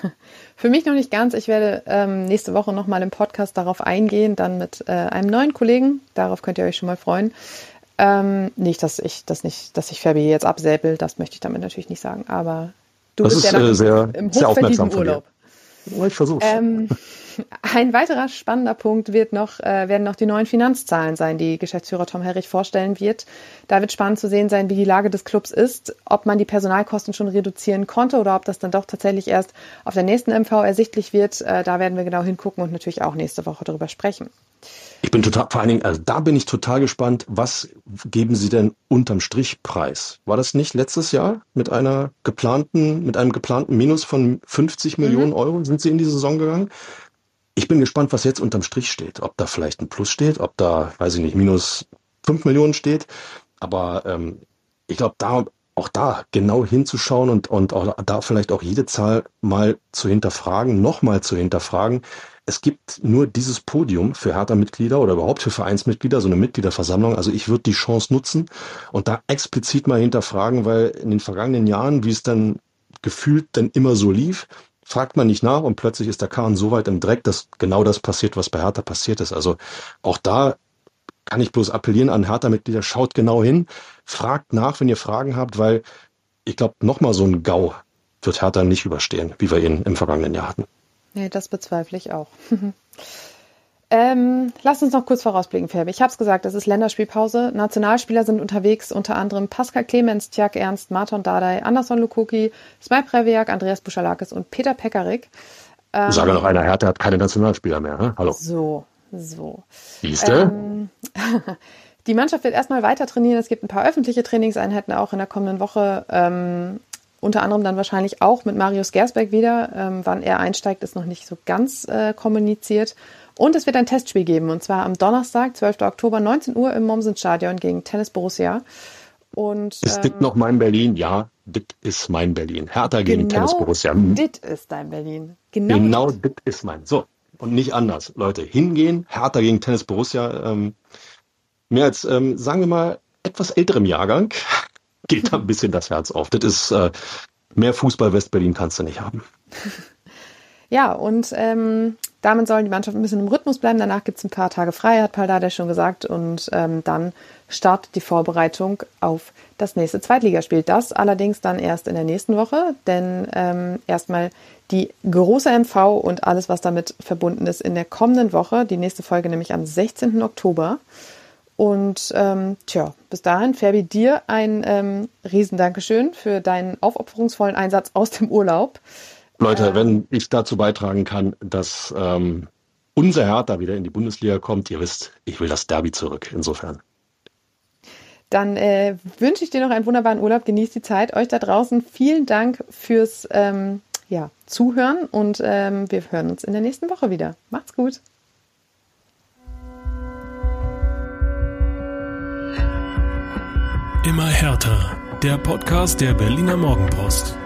für mich noch nicht ganz. Ich werde ähm, nächste Woche nochmal im Podcast darauf eingehen, dann mit äh, einem neuen Kollegen. Darauf könnt ihr euch schon mal freuen. Ähm, nicht, dass ich das nicht, dass ich Fabi jetzt absäbel, das möchte ich damit natürlich nicht sagen. Aber du das bist ist, ja äh, sehr, im sehr aufmerksam Urlaub. Ich versuche. Ähm, ein weiterer spannender Punkt wird noch, äh, werden noch die neuen Finanzzahlen sein, die Geschäftsführer Tom Herrich vorstellen wird. Da wird spannend zu sehen sein, wie die Lage des Clubs ist, ob man die Personalkosten schon reduzieren konnte oder ob das dann doch tatsächlich erst auf der nächsten MV ersichtlich wird. Äh, da werden wir genau hingucken und natürlich auch nächste Woche darüber sprechen. Ich bin total, vor allen Dingen, also da bin ich total gespannt, was geben Sie denn unterm Strich preis? War das nicht letztes Jahr mit einer geplanten, mit einem geplanten Minus von 50 mhm. Millionen Euro sind Sie in die Saison gegangen? Ich bin gespannt, was jetzt unterm Strich steht. Ob da vielleicht ein Plus steht, ob da, weiß ich nicht, minus 5 Millionen steht. Aber ähm, ich glaube, da auch da genau hinzuschauen und, und auch da vielleicht auch jede Zahl mal zu hinterfragen, nochmal zu hinterfragen, es gibt nur dieses Podium für Hertha-Mitglieder oder überhaupt für Vereinsmitglieder, so eine Mitgliederversammlung. Also ich würde die Chance nutzen und da explizit mal hinterfragen, weil in den vergangenen Jahren, wie es dann gefühlt dann immer so lief, fragt man nicht nach und plötzlich ist der Kahn so weit im Dreck, dass genau das passiert, was bei Hertha passiert ist. Also auch da kann ich bloß appellieren an Hertha-Mitglieder, schaut genau hin, fragt nach, wenn ihr Fragen habt, weil ich glaube, nochmal so ein GAU wird Hertha nicht überstehen, wie wir ihn im vergangenen Jahr hatten. Nee, das bezweifle ich auch. Ähm, lass uns noch kurz vorausblicken, Ferbe. Ich habe es gesagt, es ist Länderspielpause. Nationalspieler sind unterwegs, unter anderem Pascal Clemens, Tjag Ernst, Marton Dardai, Anderson Lukoki, Smaj Previak, Andreas Buschalakis und Peter Pekarik. Ähm, ich sage noch einer, Hertha hat keine Nationalspieler mehr. Hä? Hallo. So, so. Siehste? Ähm, die Mannschaft wird erstmal weiter trainieren. Es gibt ein paar öffentliche Trainingseinheiten auch in der kommenden Woche. Ähm, unter anderem dann wahrscheinlich auch mit Marius Gersbeck wieder. Ähm, wann er einsteigt, ist noch nicht so ganz äh, kommuniziert. Und es wird ein Testspiel geben, und zwar am Donnerstag, 12. Oktober, 19 Uhr im Mommsen-Stadion gegen Tennis Borussia. Und, ist ähm, dit noch mein Berlin? Ja, dit ist mein Berlin. Hertha gegen genau Tennis Borussia. Hm. Dit ist dein Berlin. Genau, genau dit. dit ist mein. So, und nicht anders. Leute, hingehen, Hertha gegen Tennis Borussia. Ähm, mehr als, ähm, sagen wir mal, etwas älterem Jahrgang geht da ein bisschen das Herz auf. Das ist äh, mehr Fußball Westberlin kannst du nicht haben. Ja, und ähm, damit sollen die Mannschaft ein bisschen im Rhythmus bleiben. Danach gibt es ein paar Tage frei, hat Paldada schon gesagt. Und ähm, dann startet die Vorbereitung auf das nächste Zweitligaspiel. Das allerdings dann erst in der nächsten Woche, denn ähm, erstmal die große MV und alles, was damit verbunden ist, in der kommenden Woche. Die nächste Folge nämlich am 16. Oktober. Und ähm, tja, bis dahin, Ferbi, dir ein ähm, Riesendankeschön für deinen aufopferungsvollen Einsatz aus dem Urlaub. Leute, ähm, wenn ich dazu beitragen kann, dass ähm, unser Hertha wieder in die Bundesliga kommt, ihr wisst, ich will das Derby zurück. Insofern. Dann äh, wünsche ich dir noch einen wunderbaren Urlaub. Genießt die Zeit. Euch da draußen vielen Dank fürs ähm, ja, Zuhören und ähm, wir hören uns in der nächsten Woche wieder. Macht's gut. Immer härter. Der Podcast der Berliner Morgenpost.